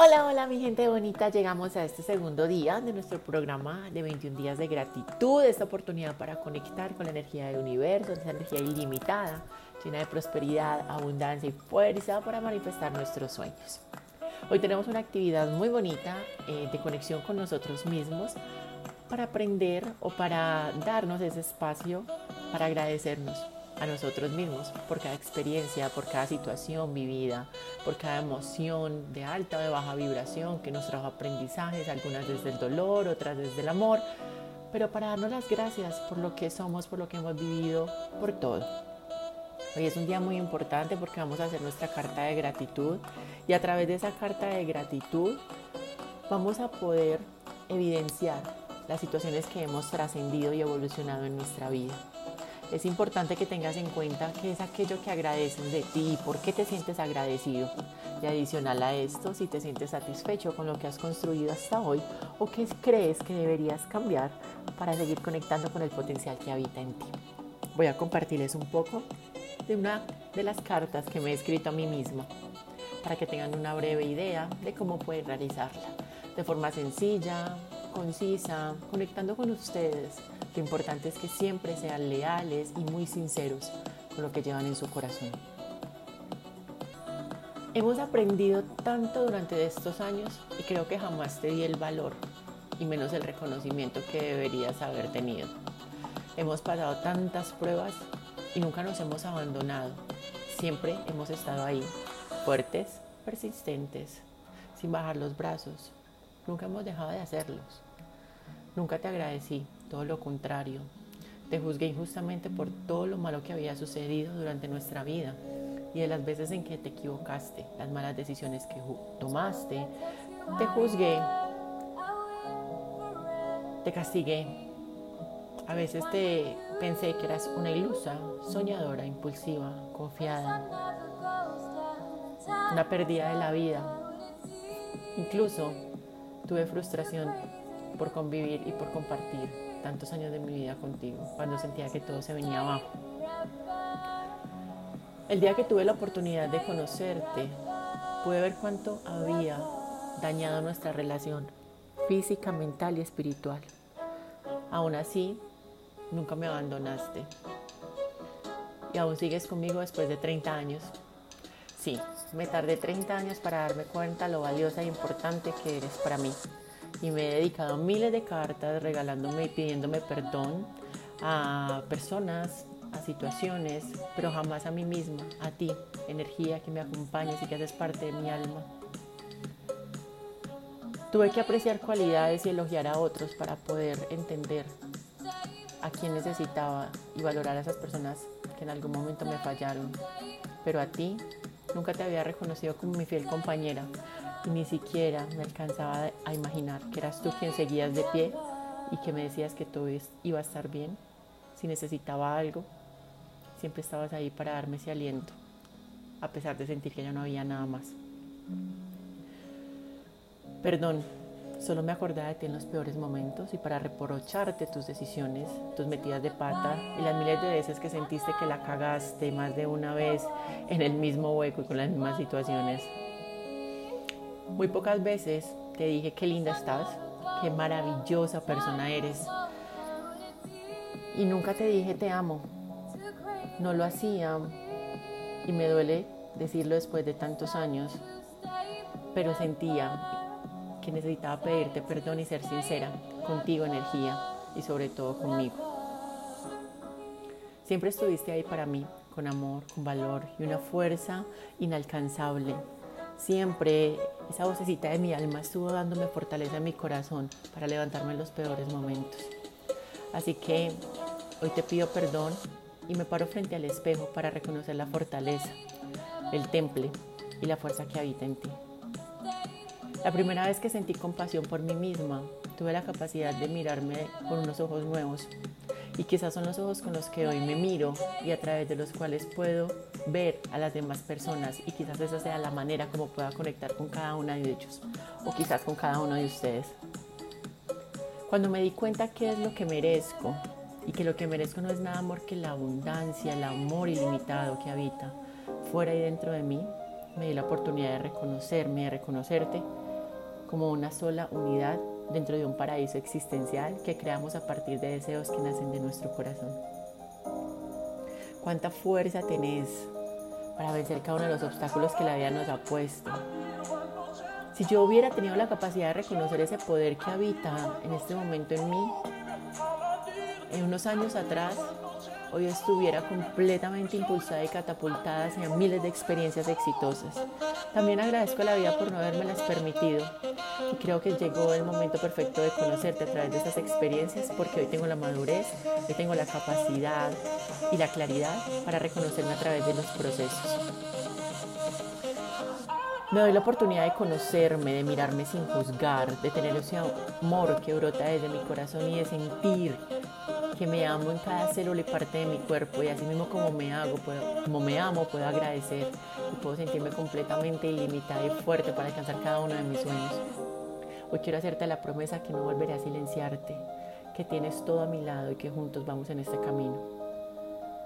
Hola, hola mi gente bonita, llegamos a este segundo día de nuestro programa de 21 días de gratitud, esta oportunidad para conectar con la energía del universo, esa energía ilimitada, llena de prosperidad, abundancia y fuerza para manifestar nuestros sueños. Hoy tenemos una actividad muy bonita eh, de conexión con nosotros mismos para aprender o para darnos ese espacio para agradecernos a nosotros mismos por cada experiencia, por cada situación vivida, por cada emoción de alta o de baja vibración que nos trajo aprendizajes, algunas desde el dolor, otras desde el amor, pero para darnos las gracias por lo que somos, por lo que hemos vivido, por todo. Hoy es un día muy importante porque vamos a hacer nuestra carta de gratitud y a través de esa carta de gratitud vamos a poder evidenciar las situaciones que hemos trascendido y evolucionado en nuestra vida es importante que tengas en cuenta qué es aquello que agradeces de ti y por qué te sientes agradecido. Y adicional a esto, si te sientes satisfecho con lo que has construido hasta hoy o qué crees que deberías cambiar para seguir conectando con el potencial que habita en ti. Voy a compartirles un poco de una de las cartas que me he escrito a mí misma para que tengan una breve idea de cómo pueden realizarla de forma sencilla, concisa, conectando con ustedes lo importante es que siempre sean leales y muy sinceros con lo que llevan en su corazón. Hemos aprendido tanto durante estos años y creo que jamás te di el valor y menos el reconocimiento que deberías haber tenido. Hemos pasado tantas pruebas y nunca nos hemos abandonado. Siempre hemos estado ahí, fuertes, persistentes, sin bajar los brazos. Nunca hemos dejado de hacerlos. Nunca te agradecí todo lo contrario. Te juzgué injustamente por todo lo malo que había sucedido durante nuestra vida y de las veces en que te equivocaste, las malas decisiones que tomaste. Te juzgué, te castigué. A veces te pensé que eras una ilusa, soñadora, impulsiva, confiada, una pérdida de la vida. Incluso tuve frustración por convivir y por compartir tantos años de mi vida contigo, cuando sentía que todo se venía abajo. El día que tuve la oportunidad de conocerte, pude ver cuánto había dañado nuestra relación física, mental y espiritual. Aún así, nunca me abandonaste. Y aún sigues conmigo después de 30 años. Sí, me tardé 30 años para darme cuenta lo valiosa e importante que eres para mí y me he dedicado miles de cartas regalándome y pidiéndome perdón a personas, a situaciones, pero jamás a mí misma, a ti, energía que me acompañas y que haces parte de mi alma. Tuve que apreciar cualidades y elogiar a otros para poder entender a quién necesitaba y valorar a esas personas que en algún momento me fallaron. Pero a ti nunca te había reconocido como mi fiel compañera, ni siquiera me alcanzaba a imaginar que eras tú quien seguías de pie y que me decías que todo iba a estar bien. Si necesitaba algo, siempre estabas ahí para darme ese aliento, a pesar de sentir que ya no había nada más. Perdón, solo me acordaba de ti en los peores momentos y para reprocharte tus decisiones, tus metidas de pata y las miles de veces que sentiste que la cagaste más de una vez en el mismo hueco y con las mismas situaciones. Muy pocas veces te dije qué linda estás, qué maravillosa persona eres. Y nunca te dije te amo. No lo hacía y me duele decirlo después de tantos años, pero sentía que necesitaba pedirte perdón y ser sincera contigo, energía, y sobre todo conmigo. Siempre estuviste ahí para mí, con amor, con valor y una fuerza inalcanzable. Siempre esa vocecita de mi alma estuvo dándome fortaleza en mi corazón para levantarme en los peores momentos. Así que hoy te pido perdón y me paro frente al espejo para reconocer la fortaleza, el temple y la fuerza que habita en ti. La primera vez que sentí compasión por mí misma, tuve la capacidad de mirarme con unos ojos nuevos y quizás son los ojos con los que hoy me miro y a través de los cuales puedo ver a las demás personas y quizás esa sea la manera como pueda conectar con cada una de ellos o quizás con cada uno de ustedes. Cuando me di cuenta qué es lo que merezco y que lo que merezco no es nada amor que la abundancia, el amor ilimitado que habita fuera y dentro de mí, me di la oportunidad de reconocerme, de reconocerte como una sola unidad dentro de un paraíso existencial que creamos a partir de deseos que nacen de nuestro corazón. Cuánta fuerza tenés para vencer cada uno de los obstáculos que la vida nos ha puesto. Si yo hubiera tenido la capacidad de reconocer ese poder que habita en este momento en mí, en unos años atrás hoy estuviera completamente impulsada y catapultada hacia miles de experiencias exitosas. También agradezco a la vida por no las permitido y creo que llegó el momento perfecto de conocerte a través de esas experiencias porque hoy tengo la madurez, hoy tengo la capacidad y la claridad para reconocerme a través de los procesos. Me doy la oportunidad de conocerme, de mirarme sin juzgar, de tener ese amor que brota desde mi corazón y de sentir que me amo en cada célula y parte de mi cuerpo y así mismo como me hago, como me amo, puedo agradecer y puedo sentirme completamente ilimitada y fuerte para alcanzar cada uno de mis sueños. Hoy quiero hacerte la promesa que no volveré a silenciarte, que tienes todo a mi lado y que juntos vamos en este camino.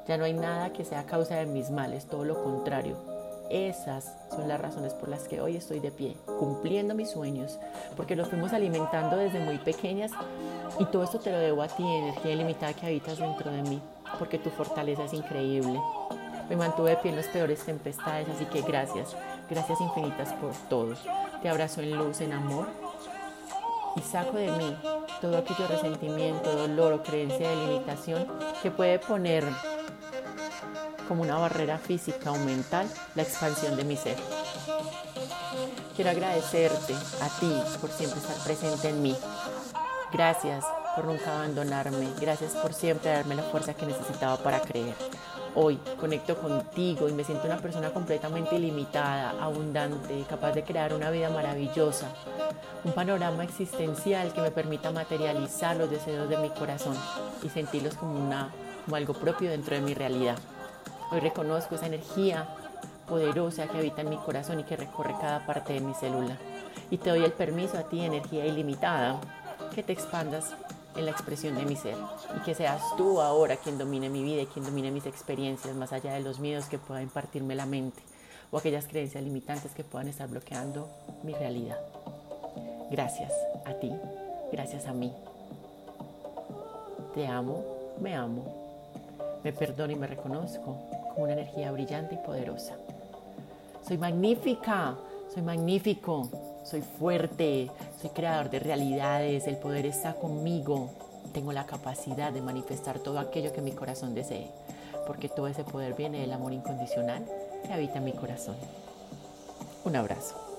Ya no hay nada que sea causa de mis males, todo lo contrario. Esas son las razones por las que hoy estoy de pie, cumpliendo mis sueños, porque los fuimos alimentando desde muy pequeñas y todo esto te lo debo a ti, energía ilimitada que habitas dentro de mí, porque tu fortaleza es increíble. Me mantuve de pie en las peores tempestades, así que gracias, gracias infinitas por todo. Te abrazo en luz, en amor y saco de mí todo aquello resentimiento, dolor o creencia de limitación que puede poner como una barrera física o mental la expansión de mi ser. Quiero agradecerte a ti por siempre estar presente en mí, Gracias por nunca abandonarme. Gracias por siempre darme la fuerza que necesitaba para creer. Hoy conecto contigo y me siento una persona completamente ilimitada, abundante, capaz de crear una vida maravillosa. Un panorama existencial que me permita materializar los deseos de mi corazón y sentirlos como, una, como algo propio dentro de mi realidad. Hoy reconozco esa energía poderosa que habita en mi corazón y que recorre cada parte de mi célula. Y te doy el permiso a ti, energía ilimitada, que te expandas en la expresión de mi ser y que seas tú ahora quien domine mi vida y quien domine mis experiencias más allá de los miedos que pueda impartirme la mente o aquellas creencias limitantes que puedan estar bloqueando mi realidad. Gracias a ti, gracias a mí. Te amo, me amo, me perdono y me reconozco como una energía brillante y poderosa. Soy magnífica, soy magnífico, soy fuerte, soy creador de realidades, el poder está conmigo. Tengo la capacidad de manifestar todo aquello que mi corazón desee, porque todo ese poder viene del amor incondicional que habita en mi corazón. Un abrazo.